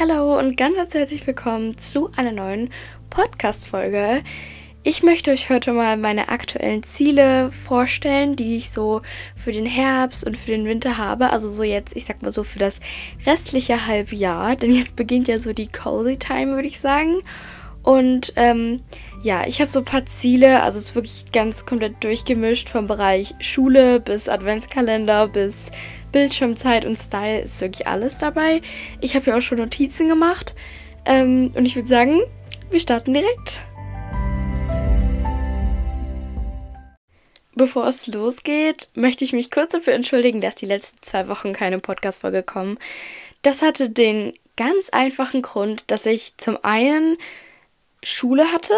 Hallo und ganz herzlich willkommen zu einer neuen Podcast-Folge. Ich möchte euch heute mal meine aktuellen Ziele vorstellen, die ich so für den Herbst und für den Winter habe. Also so jetzt, ich sag mal so für das restliche Halbjahr. Denn jetzt beginnt ja so die Cozy Time, würde ich sagen. Und ähm, ja, ich habe so ein paar Ziele. Also es ist wirklich ganz komplett durchgemischt vom Bereich Schule bis Adventskalender bis Bildschirmzeit und Style ist wirklich alles dabei. Ich habe ja auch schon Notizen gemacht. Ähm, und ich würde sagen, wir starten direkt. Bevor es losgeht, möchte ich mich kurz dafür entschuldigen, dass die letzten zwei Wochen keine Podcast-Folge kommen. Das hatte den ganz einfachen Grund, dass ich zum einen Schule hatte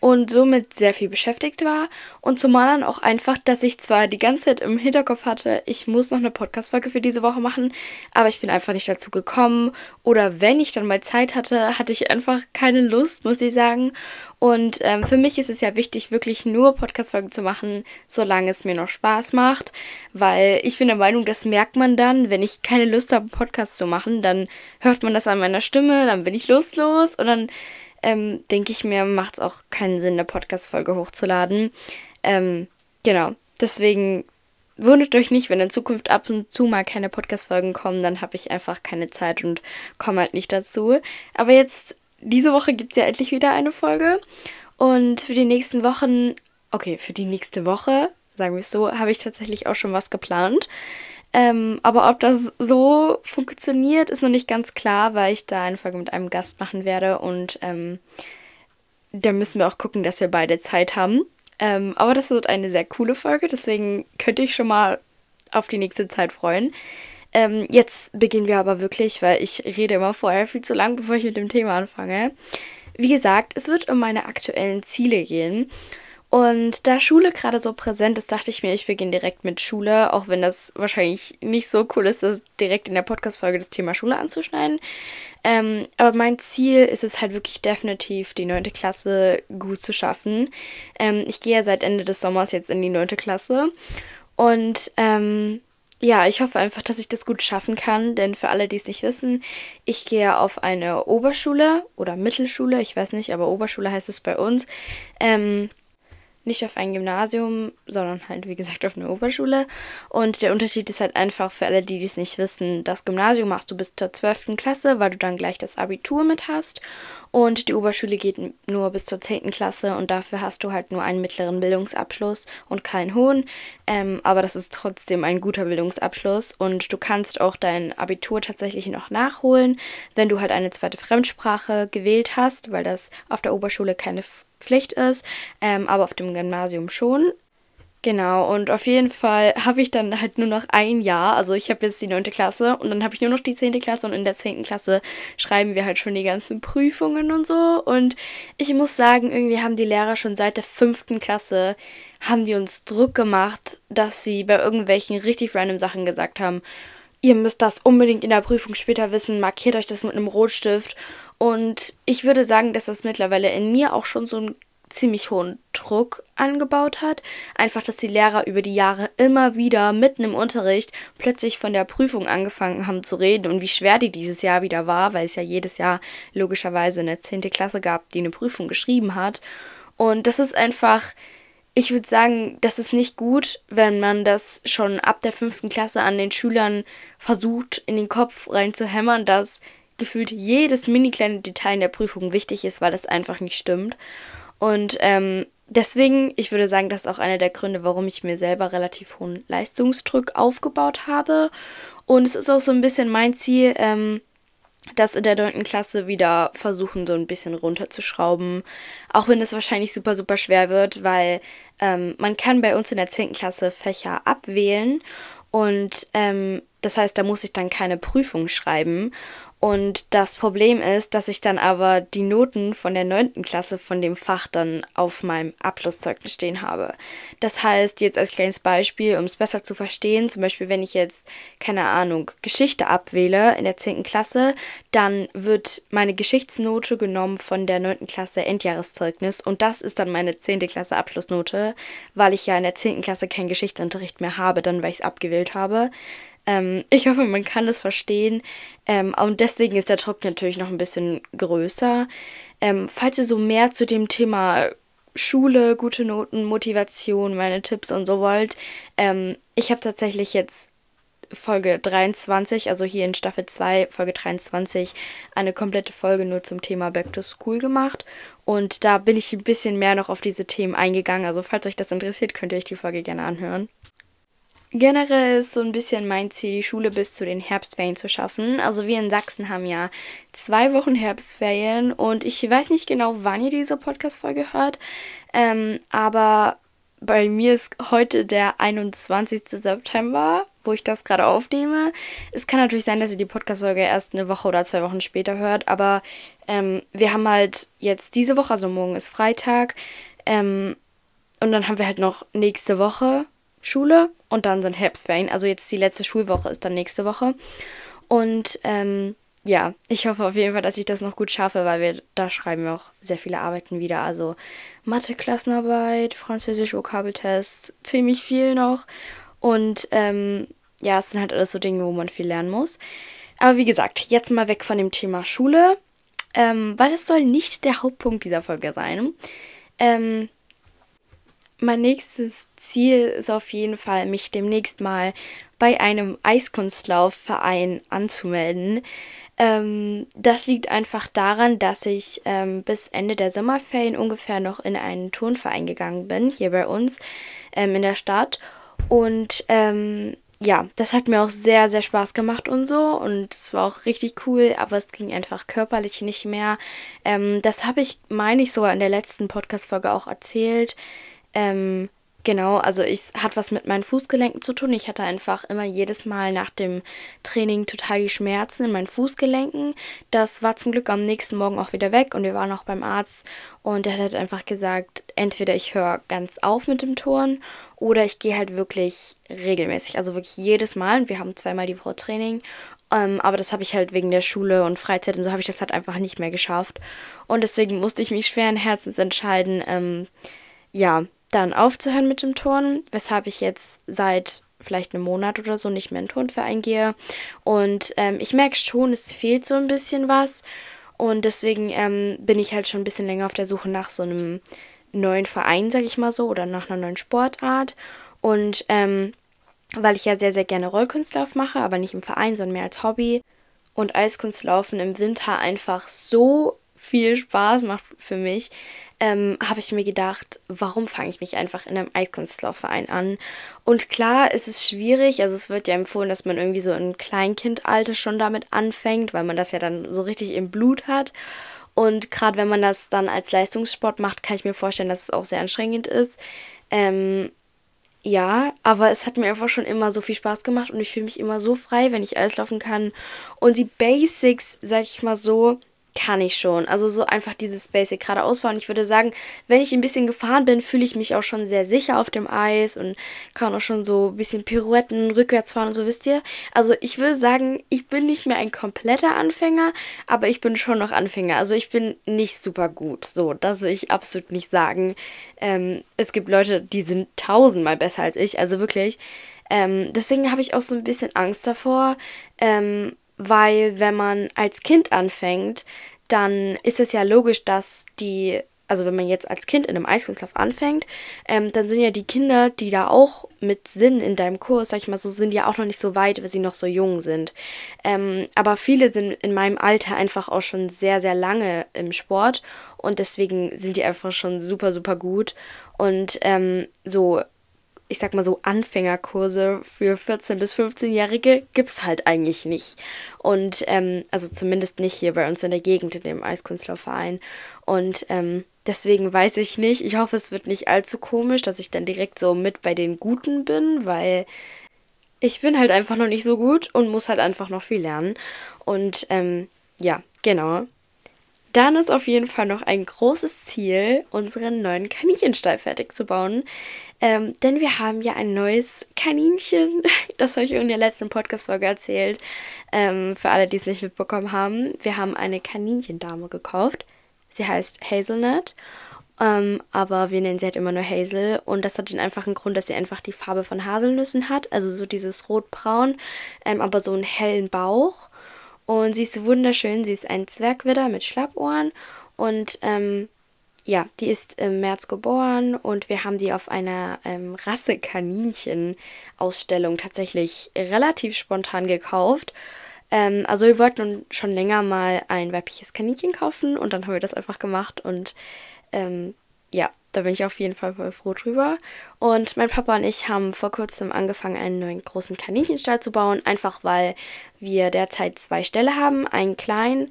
und somit sehr viel beschäftigt war. Und zum anderen auch einfach, dass ich zwar die ganze Zeit im Hinterkopf hatte, ich muss noch eine Podcast-Folge für diese Woche machen, aber ich bin einfach nicht dazu gekommen. Oder wenn ich dann mal Zeit hatte, hatte ich einfach keine Lust, muss ich sagen. Und ähm, für mich ist es ja wichtig, wirklich nur Podcast-Folgen zu machen, solange es mir noch Spaß macht, weil ich bin der Meinung, das merkt man dann, wenn ich keine Lust habe, Podcast zu machen, dann hört man das an meiner Stimme, dann bin ich lustlos und dann ähm, denke ich mir, macht es auch keinen Sinn, eine Podcast-Folge hochzuladen. Ähm, genau, deswegen wundert euch nicht, wenn in Zukunft ab und zu mal keine Podcast-Folgen kommen, dann habe ich einfach keine Zeit und komme halt nicht dazu. Aber jetzt, diese Woche gibt es ja endlich wieder eine Folge. Und für die nächsten Wochen, okay, für die nächste Woche, sagen wir es so, habe ich tatsächlich auch schon was geplant. Ähm, aber ob das so funktioniert, ist noch nicht ganz klar, weil ich da eine Folge mit einem Gast machen werde und ähm, da müssen wir auch gucken, dass wir beide Zeit haben. Ähm, aber das wird eine sehr coole Folge, deswegen könnte ich schon mal auf die nächste Zeit freuen. Ähm, jetzt beginnen wir aber wirklich, weil ich rede immer vorher viel zu lang, bevor ich mit dem Thema anfange. Wie gesagt, es wird um meine aktuellen Ziele gehen. Und da Schule gerade so präsent ist, dachte ich mir, ich beginne direkt mit Schule, auch wenn das wahrscheinlich nicht so cool ist, das direkt in der Podcast-Folge das Thema Schule anzuschneiden. Ähm, aber mein Ziel ist es halt wirklich definitiv, die neunte Klasse gut zu schaffen. Ähm, ich gehe ja seit Ende des Sommers jetzt in die neunte Klasse. Und ähm, ja, ich hoffe einfach, dass ich das gut schaffen kann, denn für alle, die es nicht wissen, ich gehe auf eine Oberschule oder Mittelschule, ich weiß nicht, aber Oberschule heißt es bei uns. Ähm, nicht auf ein Gymnasium, sondern halt, wie gesagt, auf eine Oberschule. Und der Unterschied ist halt einfach für alle, die es nicht wissen, das Gymnasium machst du bis zur 12. Klasse, weil du dann gleich das Abitur mit hast. Und die Oberschule geht nur bis zur 10. Klasse und dafür hast du halt nur einen mittleren Bildungsabschluss und keinen hohen. Ähm, aber das ist trotzdem ein guter Bildungsabschluss und du kannst auch dein Abitur tatsächlich noch nachholen, wenn du halt eine zweite Fremdsprache gewählt hast, weil das auf der Oberschule keine Pflicht ist, ähm, aber auf dem Gymnasium schon. Genau, und auf jeden Fall habe ich dann halt nur noch ein Jahr. Also ich habe jetzt die 9. Klasse und dann habe ich nur noch die 10. Klasse und in der 10. Klasse schreiben wir halt schon die ganzen Prüfungen und so. Und ich muss sagen, irgendwie haben die Lehrer schon seit der 5. Klasse, haben die uns Druck gemacht, dass sie bei irgendwelchen richtig random Sachen gesagt haben, ihr müsst das unbedingt in der Prüfung später wissen, markiert euch das mit einem Rotstift und ich würde sagen, dass das mittlerweile in mir auch schon so einen ziemlich hohen Druck angebaut hat. Einfach, dass die Lehrer über die Jahre immer wieder mitten im Unterricht plötzlich von der Prüfung angefangen haben zu reden und wie schwer die dieses Jahr wieder war, weil es ja jedes Jahr logischerweise eine 10. Klasse gab, die eine Prüfung geschrieben hat. Und das ist einfach, ich würde sagen, das ist nicht gut, wenn man das schon ab der fünften Klasse an den Schülern versucht, in den Kopf reinzuhämmern, dass gefühlt jedes mini kleine Detail in der Prüfung wichtig ist, weil das einfach nicht stimmt. Und ähm, deswegen, ich würde sagen, das ist auch einer der Gründe, warum ich mir selber relativ hohen Leistungsdruck aufgebaut habe. Und es ist auch so ein bisschen mein Ziel, ähm, das in der 9. Klasse wieder versuchen, so ein bisschen runterzuschrauben. Auch wenn es wahrscheinlich super, super schwer wird, weil ähm, man kann bei uns in der 10. Klasse Fächer abwählen. Und ähm, das heißt, da muss ich dann keine Prüfung schreiben. Und das Problem ist, dass ich dann aber die Noten von der 9. Klasse von dem Fach dann auf meinem Abschlusszeugnis stehen habe. Das heißt, jetzt als kleines Beispiel, um es besser zu verstehen, zum Beispiel, wenn ich jetzt, keine Ahnung, Geschichte abwähle in der 10. Klasse, dann wird meine Geschichtsnote genommen von der 9. Klasse Endjahreszeugnis und das ist dann meine 10. Klasse Abschlussnote, weil ich ja in der 10. Klasse keinen Geschichtsunterricht mehr habe, dann weil ich es abgewählt habe. Ähm, ich hoffe, man kann das verstehen. Ähm, und deswegen ist der Druck natürlich noch ein bisschen größer. Ähm, falls ihr so mehr zu dem Thema Schule, gute Noten, Motivation, meine Tipps und so wollt, ähm, ich habe tatsächlich jetzt Folge 23, also hier in Staffel 2, Folge 23, eine komplette Folge nur zum Thema Back to School gemacht. Und da bin ich ein bisschen mehr noch auf diese Themen eingegangen. Also falls euch das interessiert, könnt ihr euch die Folge gerne anhören. Generell ist so ein bisschen mein Ziel, die Schule bis zu den Herbstferien zu schaffen. Also wir in Sachsen haben ja zwei Wochen Herbstferien und ich weiß nicht genau, wann ihr diese Podcast-Folge hört, ähm, aber bei mir ist heute der 21. September, wo ich das gerade aufnehme. Es kann natürlich sein, dass ihr die Podcast-Folge erst eine Woche oder zwei Wochen später hört, aber ähm, wir haben halt jetzt diese Woche, also morgen ist Freitag, ähm, und dann haben wir halt noch nächste Woche Schule und dann sind Herbstferien. Also jetzt die letzte Schulwoche ist dann nächste Woche. Und ähm, ja, ich hoffe auf jeden Fall, dass ich das noch gut schaffe, weil wir da schreiben wir auch sehr viele Arbeiten wieder. Also Mathe-Klassenarbeit, Französisch, Vokabeltest, ziemlich viel noch. Und ähm, ja, es sind halt alles so Dinge, wo man viel lernen muss. Aber wie gesagt, jetzt mal weg von dem Thema Schule, ähm, weil das soll nicht der Hauptpunkt dieser Folge sein. Ähm, mein nächstes Ziel ist auf jeden Fall, mich demnächst mal bei einem Eiskunstlaufverein anzumelden. Ähm, das liegt einfach daran, dass ich ähm, bis Ende der Sommerferien ungefähr noch in einen Turnverein gegangen bin, hier bei uns ähm, in der Stadt. Und ähm, ja, das hat mir auch sehr, sehr Spaß gemacht und so. Und es war auch richtig cool, aber es ging einfach körperlich nicht mehr. Ähm, das habe ich, meine ich, sogar in der letzten Podcast-Folge auch erzählt. Ähm, genau, also es hat was mit meinen Fußgelenken zu tun. Ich hatte einfach immer jedes Mal nach dem Training total die Schmerzen in meinen Fußgelenken. Das war zum Glück am nächsten Morgen auch wieder weg und wir waren auch beim Arzt und der hat halt einfach gesagt, entweder ich höre ganz auf mit dem Turnen oder ich gehe halt wirklich regelmäßig, also wirklich jedes Mal. Und wir haben zweimal die Woche Training ähm, aber das habe ich halt wegen der Schule und Freizeit und so habe ich das halt einfach nicht mehr geschafft. Und deswegen musste ich mich schweren Herzens entscheiden, ähm, ja, dann aufzuhören mit dem Turnen, weshalb ich jetzt seit vielleicht einem Monat oder so nicht mehr in den Turnverein gehe. Und ähm, ich merke schon, es fehlt so ein bisschen was. Und deswegen ähm, bin ich halt schon ein bisschen länger auf der Suche nach so einem neuen Verein, sag ich mal so, oder nach einer neuen Sportart. Und ähm, weil ich ja sehr, sehr gerne Rollkunstlauf mache, aber nicht im Verein, sondern mehr als Hobby. Und Eiskunstlaufen im Winter einfach so viel Spaß macht für mich, ähm, habe ich mir gedacht, warum fange ich mich einfach in einem Eiskunstlaufverein an? Und klar, es ist schwierig, also es wird ja empfohlen, dass man irgendwie so im Kleinkindalter schon damit anfängt, weil man das ja dann so richtig im Blut hat. Und gerade wenn man das dann als Leistungssport macht, kann ich mir vorstellen, dass es auch sehr anstrengend ist. Ähm, ja, aber es hat mir einfach schon immer so viel Spaß gemacht und ich fühle mich immer so frei, wenn ich Eislaufen kann. Und die Basics, sag ich mal so, kann ich schon. Also so einfach dieses Basic geradeaus fahren. Ich würde sagen, wenn ich ein bisschen gefahren bin, fühle ich mich auch schon sehr sicher auf dem Eis und kann auch schon so ein bisschen Pirouetten rückwärts fahren und so, wisst ihr. Also ich würde sagen, ich bin nicht mehr ein kompletter Anfänger, aber ich bin schon noch Anfänger. Also ich bin nicht super gut. So, das will ich absolut nicht sagen. Ähm, es gibt Leute, die sind tausendmal besser als ich. Also wirklich. Ähm, deswegen habe ich auch so ein bisschen Angst davor. Ähm, weil wenn man als Kind anfängt, dann ist es ja logisch, dass die, also wenn man jetzt als Kind in einem Eiskunstlauf anfängt, ähm, dann sind ja die Kinder, die da auch mit sind in deinem Kurs, sag ich mal so, sind ja auch noch nicht so weit, weil sie noch so jung sind. Ähm, aber viele sind in meinem Alter einfach auch schon sehr, sehr lange im Sport und deswegen sind die einfach schon super, super gut. Und ähm, so ich sag mal so, Anfängerkurse für 14- bis 15-Jährige gibt es halt eigentlich nicht. Und, ähm, also zumindest nicht hier bei uns in der Gegend, in dem Eiskunstlaufverein. Und ähm, deswegen weiß ich nicht. Ich hoffe, es wird nicht allzu komisch, dass ich dann direkt so mit bei den Guten bin, weil ich bin halt einfach noch nicht so gut und muss halt einfach noch viel lernen. Und ähm, ja, genau. Dann ist auf jeden Fall noch ein großes Ziel, unseren neuen Kaninchenstall fertig zu bauen. Ähm, denn wir haben ja ein neues Kaninchen. Das habe ich in der letzten Podcast-Folge erzählt. Ähm, für alle, die es nicht mitbekommen haben. Wir haben eine Kaninchendame gekauft. Sie heißt Hazelnut. Ähm, aber wir nennen sie halt immer nur Hazel. Und das hat den einfachen Grund, dass sie einfach die Farbe von Haselnüssen hat. Also so dieses rotbraun, ähm, aber so einen hellen Bauch. Und sie ist wunderschön. Sie ist ein Zwergwidder mit Schlappohren. Und ähm, ja, die ist im März geboren und wir haben die auf einer ähm, Rasse-Kaninchen-Ausstellung tatsächlich relativ spontan gekauft. Ähm, also wir wollten schon länger mal ein weibliches Kaninchen kaufen und dann haben wir das einfach gemacht und ähm, ja, da bin ich auf jeden Fall voll froh drüber. Und mein Papa und ich haben vor kurzem angefangen, einen neuen großen Kaninchenstall zu bauen, einfach weil wir derzeit zwei Ställe haben, einen kleinen,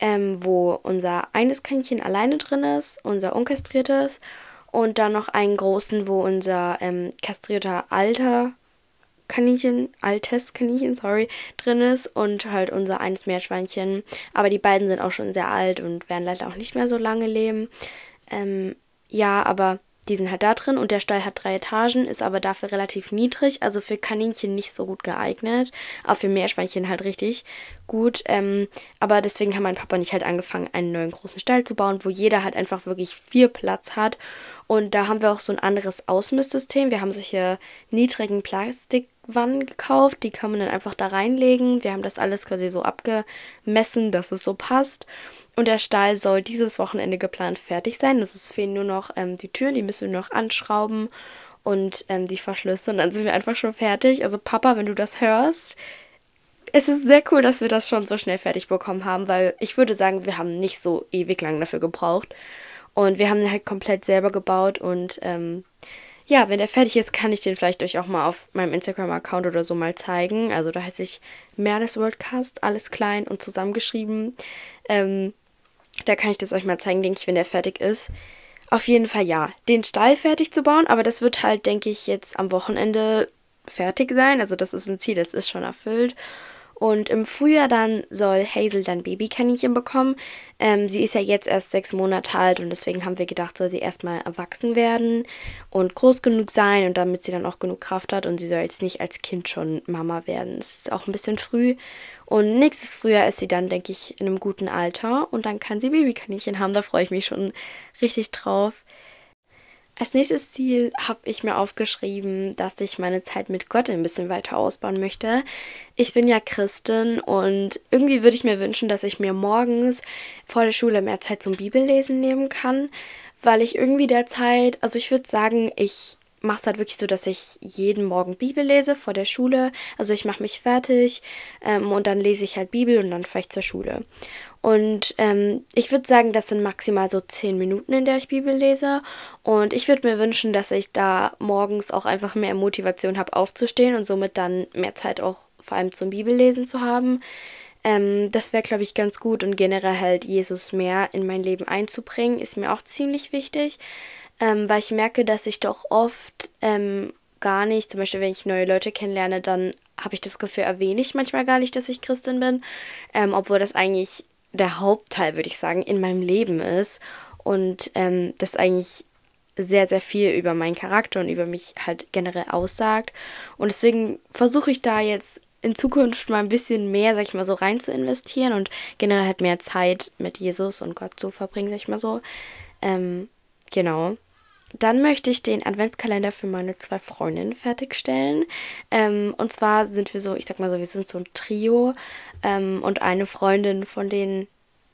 ähm, wo unser eines Kaninchen alleine drin ist, unser unkastriertes, und dann noch einen großen, wo unser ähm, kastrierter alter Kaninchen, altes Kaninchen, sorry, drin ist und halt unser eines Meerschweinchen. Aber die beiden sind auch schon sehr alt und werden leider auch nicht mehr so lange leben. Ähm, ja, aber die sind halt da drin und der Stall hat drei Etagen, ist aber dafür relativ niedrig, also für Kaninchen nicht so gut geeignet, aber für Meerschweinchen halt richtig gut. Ähm, aber deswegen haben mein Papa und ich halt angefangen, einen neuen großen Stall zu bauen, wo jeder halt einfach wirklich viel Platz hat. Und da haben wir auch so ein anderes Ausmisssystem. Wir haben solche niedrigen Plastik Wannen gekauft. Die kann man dann einfach da reinlegen. Wir haben das alles quasi so abgemessen, dass es so passt. Und der Stall soll dieses Wochenende geplant fertig sein. Es fehlen nur noch ähm, die Türen, die müssen wir noch anschrauben und ähm, die Verschlüsse. Und dann sind wir einfach schon fertig. Also Papa, wenn du das hörst, es ist sehr cool, dass wir das schon so schnell fertig bekommen haben, weil ich würde sagen, wir haben nicht so ewig lang dafür gebraucht. Und wir haben halt komplett selber gebaut und ähm, ja, wenn der fertig ist, kann ich den vielleicht euch auch mal auf meinem Instagram-Account oder so mal zeigen. Also da heiße ich Merles Worldcast, alles klein und zusammengeschrieben. Ähm, da kann ich das euch mal zeigen, denke ich, wenn der fertig ist. Auf jeden Fall ja, den Stall fertig zu bauen, aber das wird halt, denke ich, jetzt am Wochenende fertig sein. Also das ist ein Ziel, das ist schon erfüllt. Und im Frühjahr dann soll Hazel dann Babykaninchen bekommen. Ähm, sie ist ja jetzt erst sechs Monate alt und deswegen haben wir gedacht, soll sie erstmal erwachsen werden und groß genug sein und damit sie dann auch genug Kraft hat und sie soll jetzt nicht als Kind schon Mama werden. Es ist auch ein bisschen früh. Und nächstes Frühjahr ist sie dann, denke ich, in einem guten Alter und dann kann sie Babykaninchen haben. Da freue ich mich schon richtig drauf. Als nächstes Ziel habe ich mir aufgeschrieben, dass ich meine Zeit mit Gott ein bisschen weiter ausbauen möchte. Ich bin ja Christin und irgendwie würde ich mir wünschen, dass ich mir morgens vor der Schule mehr Zeit zum Bibellesen nehmen kann, weil ich irgendwie derzeit, also ich würde sagen, ich mache es halt wirklich so, dass ich jeden Morgen Bibel lese vor der Schule. Also ich mache mich fertig ähm, und dann lese ich halt Bibel und dann ich zur Schule. Und ähm, ich würde sagen, das sind maximal so zehn Minuten, in der ich Bibel lese. Und ich würde mir wünschen, dass ich da morgens auch einfach mehr Motivation habe, aufzustehen und somit dann mehr Zeit auch vor allem zum Bibellesen zu haben. Ähm, das wäre, glaube ich, ganz gut und generell halt Jesus mehr in mein Leben einzubringen, ist mir auch ziemlich wichtig, ähm, weil ich merke, dass ich doch oft ähm, gar nicht, zum Beispiel wenn ich neue Leute kennenlerne, dann habe ich das Gefühl, erwähne ich manchmal gar nicht, dass ich Christin bin, ähm, obwohl das eigentlich der Hauptteil, würde ich sagen, in meinem Leben ist und ähm, das eigentlich sehr, sehr viel über meinen Charakter und über mich halt generell aussagt. Und deswegen versuche ich da jetzt in Zukunft mal ein bisschen mehr, sag ich mal so, rein zu investieren und generell halt mehr Zeit mit Jesus und Gott zu verbringen, sag ich mal so. Ähm, genau. Dann möchte ich den Adventskalender für meine zwei Freundinnen fertigstellen. Ähm, und zwar sind wir so, ich sag mal so, wir sind so ein Trio. Ähm, und eine Freundin von denen,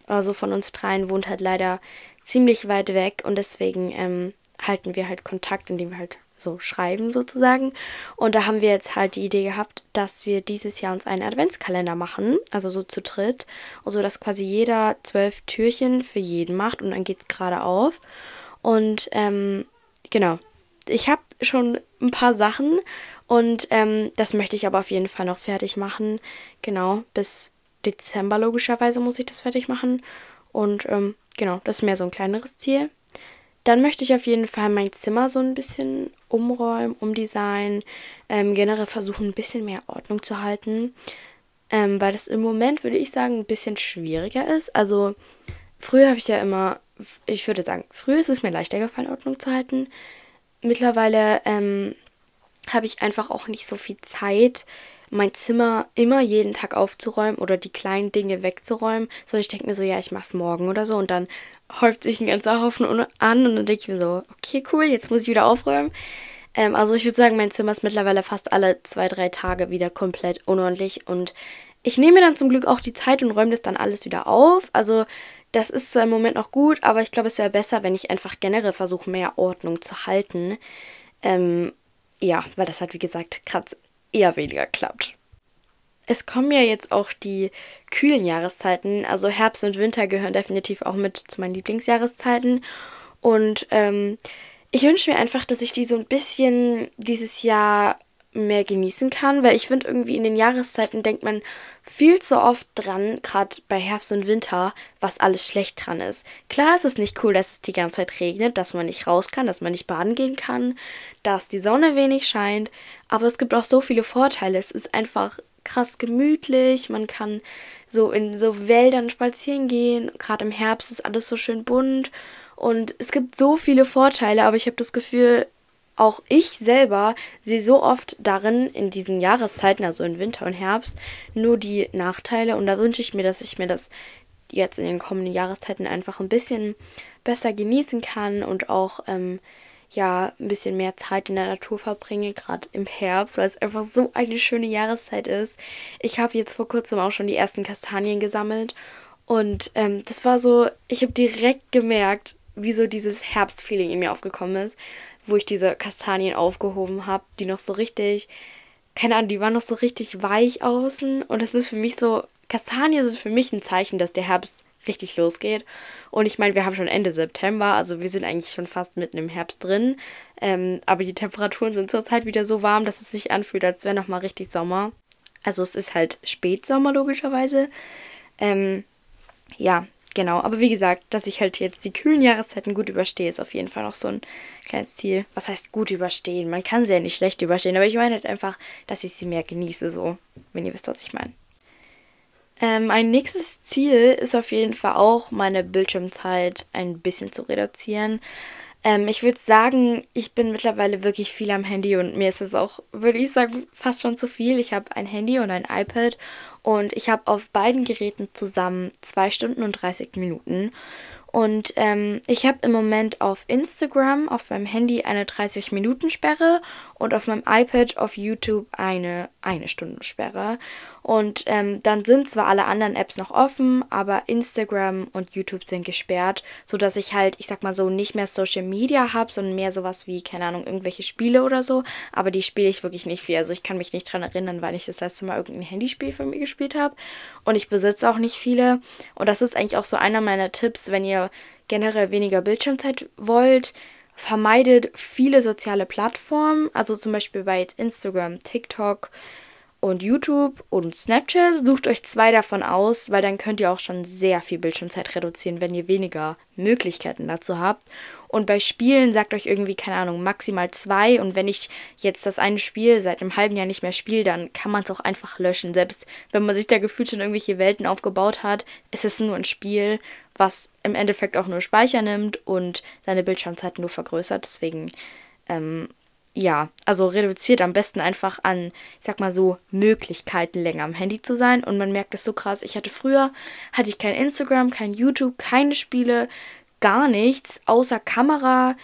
also von uns dreien, wohnt halt leider ziemlich weit weg. Und deswegen ähm, halten wir halt Kontakt, indem wir halt so schreiben sozusagen. Und da haben wir jetzt halt die Idee gehabt, dass wir dieses Jahr uns einen Adventskalender machen, also so zu dritt, also dass quasi jeder zwölf Türchen für jeden macht und dann geht es gerade auf. Und ähm, genau, ich habe schon ein paar Sachen und ähm, das möchte ich aber auf jeden Fall noch fertig machen. Genau, bis Dezember logischerweise muss ich das fertig machen. Und ähm, genau, das ist mehr so ein kleineres Ziel. Dann möchte ich auf jeden Fall mein Zimmer so ein bisschen umräumen, umdesignen, ähm, generell versuchen, ein bisschen mehr Ordnung zu halten. Ähm, weil das im Moment, würde ich sagen, ein bisschen schwieriger ist. Also, früher habe ich ja immer ich würde sagen, früher ist es mir leichter gefallen, Ordnung zu halten. Mittlerweile ähm, habe ich einfach auch nicht so viel Zeit, mein Zimmer immer jeden Tag aufzuräumen oder die kleinen Dinge wegzuräumen, sondern ich denke mir so, ja, ich mache es morgen oder so und dann häuft sich ein ganzer Haufen an und dann denke ich mir so, okay, cool, jetzt muss ich wieder aufräumen. Ähm, also ich würde sagen, mein Zimmer ist mittlerweile fast alle zwei, drei Tage wieder komplett unordentlich und ich nehme mir dann zum Glück auch die Zeit und räume das dann alles wieder auf. Also das ist im Moment noch gut, aber ich glaube, es wäre besser, wenn ich einfach generell versuche, mehr Ordnung zu halten. Ähm, ja, weil das halt, wie gesagt, gerade eher weniger klappt. Es kommen ja jetzt auch die kühlen Jahreszeiten. Also Herbst und Winter gehören definitiv auch mit zu meinen Lieblingsjahreszeiten. Und ähm, ich wünsche mir einfach, dass ich die so ein bisschen dieses Jahr mehr genießen kann, weil ich finde irgendwie in den Jahreszeiten denkt man viel zu oft dran, gerade bei Herbst und Winter, was alles schlecht dran ist. Klar ist es nicht cool, dass es die ganze Zeit regnet, dass man nicht raus kann, dass man nicht baden gehen kann, dass die Sonne wenig scheint, aber es gibt auch so viele Vorteile. Es ist einfach krass gemütlich, man kann so in so Wäldern spazieren gehen, gerade im Herbst ist alles so schön bunt und es gibt so viele Vorteile, aber ich habe das Gefühl, auch ich selber sehe so oft darin, in diesen Jahreszeiten, also in Winter und Herbst, nur die Nachteile. Und da wünsche ich mir, dass ich mir das jetzt in den kommenden Jahreszeiten einfach ein bisschen besser genießen kann und auch ähm, ja ein bisschen mehr Zeit in der Natur verbringe, gerade im Herbst, weil es einfach so eine schöne Jahreszeit ist. Ich habe jetzt vor kurzem auch schon die ersten Kastanien gesammelt und ähm, das war so, ich habe direkt gemerkt, wie so dieses Herbstfeeling in mir aufgekommen ist, wo ich diese Kastanien aufgehoben habe, die noch so richtig, keine Ahnung, die waren noch so richtig weich außen und das ist für mich so, Kastanien sind für mich ein Zeichen, dass der Herbst richtig losgeht. Und ich meine, wir haben schon Ende September, also wir sind eigentlich schon fast mitten im Herbst drin. Ähm, aber die Temperaturen sind zurzeit wieder so warm, dass es sich anfühlt, als wäre nochmal richtig Sommer. Also es ist halt Spätsommer logischerweise. Ähm, ja, genau. Aber wie gesagt, dass ich halt jetzt die kühlen Jahreszeiten gut überstehe, ist auf jeden Fall noch so ein kleines Ziel. Was heißt gut überstehen? Man kann sie ja nicht schlecht überstehen, aber ich meine halt einfach, dass ich sie mehr genieße, so, wenn ihr wisst, was ich meine. Ähm, ein nächstes Ziel ist auf jeden Fall auch, meine Bildschirmzeit ein bisschen zu reduzieren. Ähm, ich würde sagen, ich bin mittlerweile wirklich viel am Handy und mir ist es auch, würde ich sagen, fast schon zu viel. Ich habe ein Handy und ein iPad und ich habe auf beiden Geräten zusammen 2 Stunden und 30 Minuten. Und ähm, ich habe im Moment auf Instagram auf meinem Handy eine 30-Minuten-Sperre und auf meinem iPad auf YouTube eine 1-Stunden-Sperre. Und ähm, dann sind zwar alle anderen Apps noch offen, aber Instagram und YouTube sind gesperrt, sodass ich halt, ich sag mal so, nicht mehr Social Media habe, sondern mehr sowas wie, keine Ahnung, irgendwelche Spiele oder so. Aber die spiele ich wirklich nicht viel. Also ich kann mich nicht dran erinnern, weil ich das letzte Mal irgendein Handyspiel von mir gespielt habe. Und ich besitze auch nicht viele. Und das ist eigentlich auch so einer meiner Tipps, wenn ihr generell weniger Bildschirmzeit wollt vermeidet viele soziale Plattformen, also zum Beispiel bei jetzt Instagram, TikTok und YouTube und Snapchat. Sucht euch zwei davon aus, weil dann könnt ihr auch schon sehr viel Bildschirmzeit reduzieren, wenn ihr weniger Möglichkeiten dazu habt. Und bei Spielen sagt euch irgendwie, keine Ahnung, maximal zwei. Und wenn ich jetzt das eine Spiel seit einem halben Jahr nicht mehr spiele, dann kann man es auch einfach löschen. Selbst wenn man sich da gefühlt schon irgendwelche Welten aufgebaut hat, ist es nur ein Spiel, was im Endeffekt auch nur Speicher nimmt und seine Bildschirmzeit nur vergrößert. Deswegen ähm, ja, also reduziert am besten einfach an, ich sag mal so, Möglichkeiten länger am Handy zu sein. Und man merkt es so krass. Ich hatte früher, hatte ich kein Instagram, kein YouTube, keine Spiele, gar nichts, außer Kamera,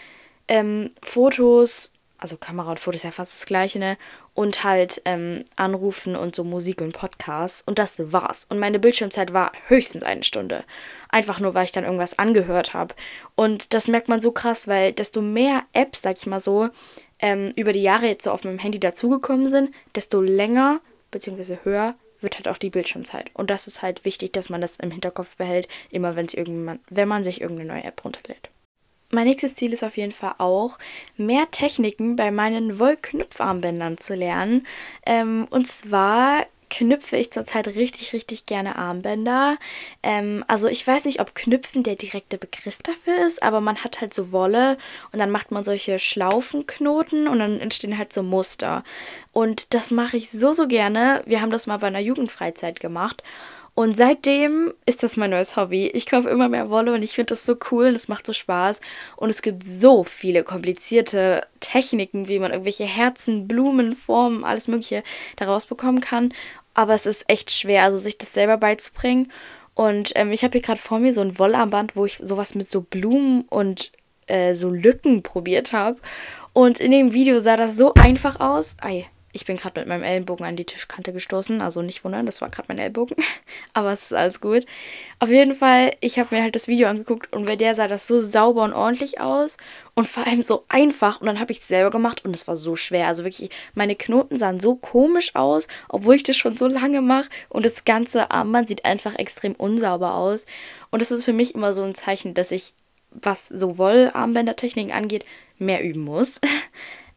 ähm, Fotos, also Kamera und Fotos ist ja fast das gleiche, ne? Und halt ähm, Anrufen und so Musik und Podcasts. Und das war's. Und meine Bildschirmzeit war höchstens eine Stunde. Einfach nur, weil ich dann irgendwas angehört habe. Und das merkt man so krass, weil desto mehr Apps, sag ich mal so, ähm, über die Jahre jetzt so auf meinem Handy dazugekommen sind, desto länger bzw. höher wird halt auch die Bildschirmzeit. Und das ist halt wichtig, dass man das im Hinterkopf behält, immer wenn, wenn man sich irgendeine neue App runterlädt. Mein nächstes Ziel ist auf jeden Fall auch, mehr Techniken bei meinen Wollknüpfarmbändern zu lernen. Ähm, und zwar knüpfe ich zurzeit richtig, richtig gerne Armbänder. Ähm, also ich weiß nicht, ob Knüpfen der direkte Begriff dafür ist, aber man hat halt so Wolle und dann macht man solche Schlaufenknoten und dann entstehen halt so Muster. Und das mache ich so, so gerne. Wir haben das mal bei einer Jugendfreizeit gemacht. Und seitdem ist das mein neues Hobby. Ich kaufe immer mehr Wolle und ich finde das so cool und es macht so Spaß. Und es gibt so viele komplizierte Techniken, wie man irgendwelche Herzen, Blumen, Formen, alles Mögliche daraus bekommen kann aber es ist echt schwer, also sich das selber beizubringen. Und ähm, ich habe hier gerade vor mir so ein Wollarmband, wo ich sowas mit so Blumen und äh, so Lücken probiert habe. Und in dem Video sah das so einfach aus. Ei, ich bin gerade mit meinem Ellenbogen an die Tischkante gestoßen, also nicht wundern, das war gerade mein Ellbogen. Aber es ist alles gut. Auf jeden Fall, ich habe mir halt das Video angeguckt und bei der sah das so sauber und ordentlich aus und vor allem so einfach. Und dann habe ich es selber gemacht und es war so schwer. Also wirklich, meine Knoten sahen so komisch aus, obwohl ich das schon so lange mache. Und das ganze Armband sieht einfach extrem unsauber aus. Und das ist für mich immer so ein Zeichen, dass ich, was so Wollarmbändertechniken angeht, mehr üben muss.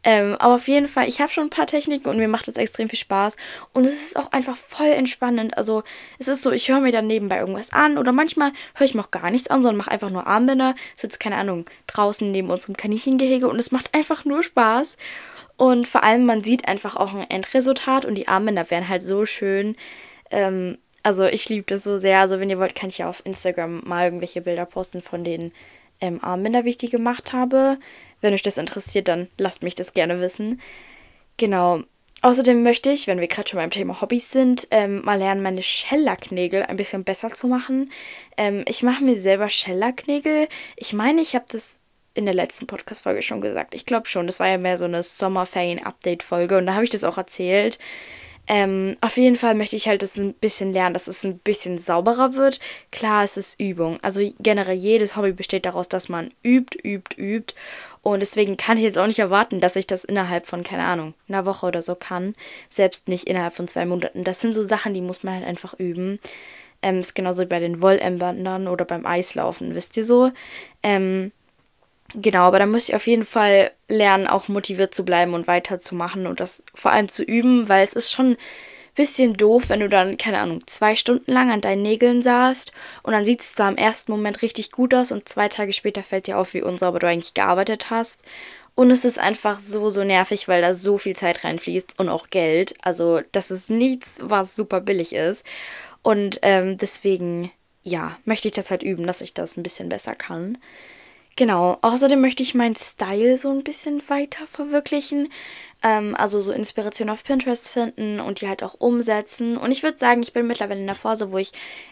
Ähm, aber auf jeden Fall, ich habe schon ein paar Techniken und mir macht es extrem viel Spaß. Und es ist auch einfach voll entspannend. Also es ist so, ich höre mir dann nebenbei irgendwas an oder manchmal höre ich mir auch gar nichts an, sondern mache einfach nur Armbänder. Sitze, keine Ahnung, draußen neben unserem Kaninchengehege und es macht einfach nur Spaß. Und vor allem, man sieht einfach auch ein Endresultat und die Armbänder werden halt so schön. Ähm, also ich liebe das so sehr. Also wenn ihr wollt, kann ich ja auf Instagram mal irgendwelche Bilder posten von den ähm, Armbänder, wie ich die gemacht habe. Wenn euch das interessiert, dann lasst mich das gerne wissen. Genau. Außerdem möchte ich, wenn wir gerade schon beim Thema Hobbys sind, ähm, mal lernen, meine Shellacknägel ein bisschen besser zu machen. Ähm, ich mache mir selber Shellacknägel. Ich meine, ich habe das in der letzten Podcast-Folge schon gesagt. Ich glaube schon. Das war ja mehr so eine Sommerferien-Update-Folge und da habe ich das auch erzählt. Ähm, auf jeden Fall möchte ich halt das ein bisschen lernen, dass es ein bisschen sauberer wird. Klar, es ist Übung. Also generell jedes Hobby besteht daraus, dass man übt, übt, übt. Und deswegen kann ich jetzt auch nicht erwarten, dass ich das innerhalb von, keine Ahnung, einer Woche oder so kann. Selbst nicht innerhalb von zwei Monaten. Das sind so Sachen, die muss man halt einfach üben. Ähm, ist genauso wie bei den Wollämbandern oder beim Eislaufen, wisst ihr so. Ähm, Genau, aber da muss ich auf jeden Fall lernen, auch motiviert zu bleiben und weiterzumachen und das vor allem zu üben, weil es ist schon bisschen doof, wenn du dann, keine Ahnung, zwei Stunden lang an deinen Nägeln saßt und dann sieht es zwar im ersten Moment richtig gut aus und zwei Tage später fällt dir auf, wie unsauber du eigentlich gearbeitet hast. Und es ist einfach so, so nervig, weil da so viel Zeit reinfließt und auch Geld. Also, das ist nichts, was super billig ist. Und ähm, deswegen, ja, möchte ich das halt üben, dass ich das ein bisschen besser kann. Genau, außerdem möchte ich meinen Style so ein bisschen weiter verwirklichen. Ähm, also so Inspiration auf Pinterest finden und die halt auch umsetzen. Und ich würde sagen, ich bin mittlerweile in der Phase, wo ich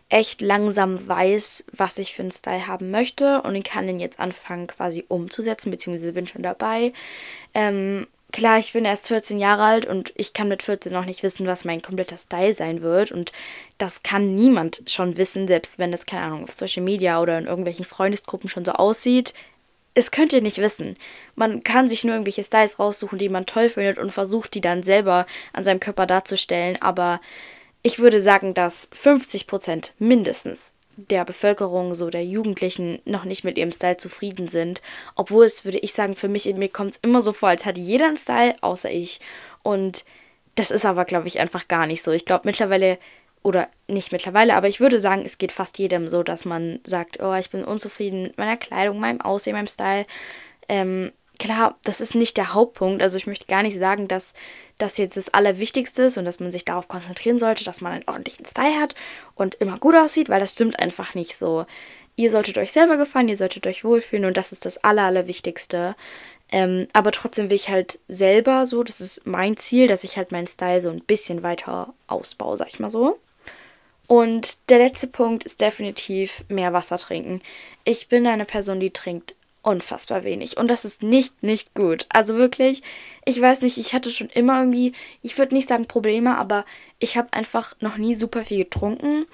echt langsam weiß, was ich für einen Style haben möchte. Und ich kann den jetzt anfangen quasi umzusetzen, beziehungsweise bin schon dabei. Ähm, klar, ich bin erst 14 Jahre alt und ich kann mit 14 noch nicht wissen, was mein kompletter Style sein wird. Und das kann niemand schon wissen, selbst wenn das, keine Ahnung, auf Social Media oder in irgendwelchen Freundesgruppen schon so aussieht. Es könnt ihr nicht wissen. Man kann sich nur irgendwelche Styles raussuchen, die man toll findet und versucht, die dann selber an seinem Körper darzustellen. Aber ich würde sagen, dass 50% mindestens der Bevölkerung, so der Jugendlichen, noch nicht mit ihrem Style zufrieden sind. Obwohl es, würde ich sagen, für mich, mir kommt es immer so vor, als hat jeder einen Style, außer ich. Und das ist aber, glaube ich, einfach gar nicht so. Ich glaube mittlerweile, oder nicht mittlerweile, aber ich würde sagen, es geht fast jedem so, dass man sagt, oh, ich bin unzufrieden mit meiner Kleidung, meinem Aussehen, meinem Style. Ähm, klar, das ist nicht der Hauptpunkt. Also ich möchte gar nicht sagen, dass das jetzt das Allerwichtigste ist und dass man sich darauf konzentrieren sollte, dass man einen ordentlichen Style hat und immer gut aussieht, weil das stimmt einfach nicht so. Ihr solltet euch selber gefallen, ihr solltet euch wohlfühlen und das ist das Aller, Allerwichtigste. Ähm, aber trotzdem will ich halt selber so, das ist mein Ziel, dass ich halt meinen Style so ein bisschen weiter ausbaue, sag ich mal so. Und der letzte Punkt ist definitiv mehr Wasser trinken. Ich bin eine Person, die trinkt unfassbar wenig. Und das ist nicht, nicht gut. Also wirklich, ich weiß nicht, ich hatte schon immer irgendwie, ich würde nicht sagen Probleme, aber ich habe einfach noch nie super viel getrunken.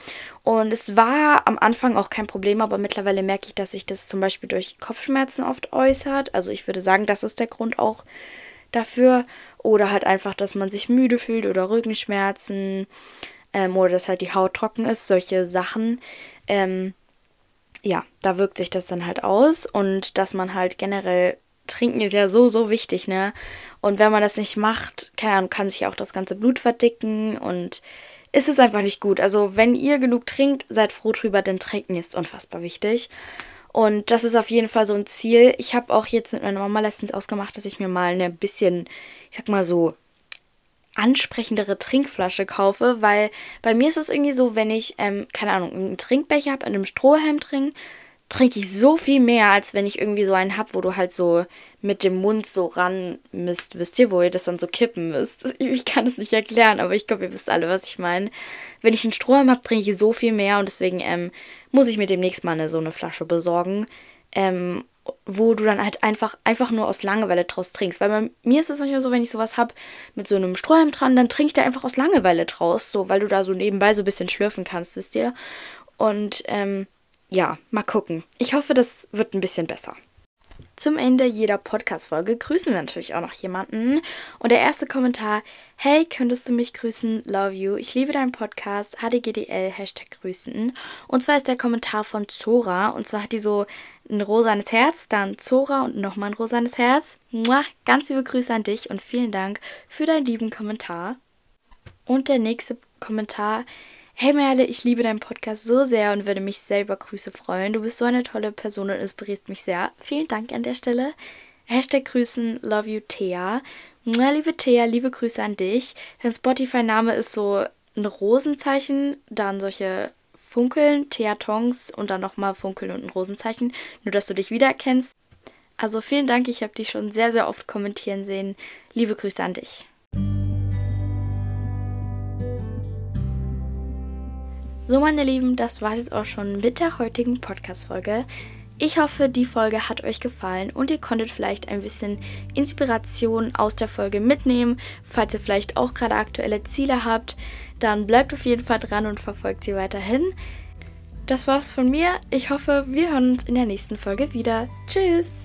Und es war am Anfang auch kein Problem, aber mittlerweile merke ich, dass sich das zum Beispiel durch Kopfschmerzen oft äußert. Also ich würde sagen, das ist der Grund auch dafür. Oder halt einfach, dass man sich müde fühlt oder Rückenschmerzen. Ähm, oder dass halt die Haut trocken ist, solche Sachen. Ähm, ja, da wirkt sich das dann halt aus und dass man halt generell trinken ist ja so, so wichtig, ne? Und wenn man das nicht macht, keine Ahnung, kann sich auch das ganze Blut verdicken und ist es einfach nicht gut. Also, wenn ihr genug trinkt, seid froh drüber, denn trinken ist unfassbar wichtig. Und das ist auf jeden Fall so ein Ziel. Ich habe auch jetzt mit meiner Mama letztens ausgemacht, dass ich mir mal eine bisschen, ich sag mal so, ansprechendere Trinkflasche kaufe, weil bei mir ist es irgendwie so, wenn ich, ähm, keine Ahnung, einen Trinkbecher habe, an einem Strohhalm trinke, trinke ich so viel mehr, als wenn ich irgendwie so einen habe, wo du halt so mit dem Mund so ran müsst. Wisst ihr, wo ihr das dann so kippen müsst? Ich kann es nicht erklären, aber ich glaube, ihr wisst alle, was ich meine. Wenn ich einen Strohhalm habe, trinke ich so viel mehr und deswegen ähm, muss ich mir demnächst mal eine, so eine Flasche besorgen. Ähm, wo du dann halt einfach, einfach nur aus Langeweile draus trinkst. Weil bei mir ist es manchmal so, wenn ich sowas habe mit so einem Strohhalm dran, dann trinke ich da einfach aus Langeweile draus, so, weil du da so nebenbei so ein bisschen schlürfen kannst, wisst ihr. Und ähm, ja, mal gucken. Ich hoffe, das wird ein bisschen besser. Zum Ende jeder Podcast-Folge grüßen wir natürlich auch noch jemanden. Und der erste Kommentar: Hey, könntest du mich grüßen? Love you. Ich liebe deinen Podcast. HDGDL, Hashtag grüßen. Und zwar ist der Kommentar von Zora. Und zwar hat die so ein rosanes Herz, dann Zora und nochmal ein rosanes Herz. Mua, ganz liebe Grüße an dich und vielen Dank für deinen lieben Kommentar. Und der nächste Kommentar: Hey Merle, ich liebe deinen Podcast so sehr und würde mich sehr über Grüße freuen. Du bist so eine tolle Person und inspirierst mich sehr. Vielen Dank an der Stelle. Hashtag Grüßen, love you Thea. Na, liebe Thea, liebe Grüße an dich. Dein Spotify-Name ist so ein Rosenzeichen, dann solche Funkeln, Thea-Tongs und dann nochmal Funkeln und ein Rosenzeichen. Nur, dass du dich wiedererkennst. Also vielen Dank, ich habe dich schon sehr, sehr oft kommentieren sehen. Liebe Grüße an dich. So, meine Lieben, das war es jetzt auch schon mit der heutigen Podcast-Folge. Ich hoffe, die Folge hat euch gefallen und ihr konntet vielleicht ein bisschen Inspiration aus der Folge mitnehmen. Falls ihr vielleicht auch gerade aktuelle Ziele habt, dann bleibt auf jeden Fall dran und verfolgt sie weiterhin. Das war's von mir. Ich hoffe, wir hören uns in der nächsten Folge wieder. Tschüss!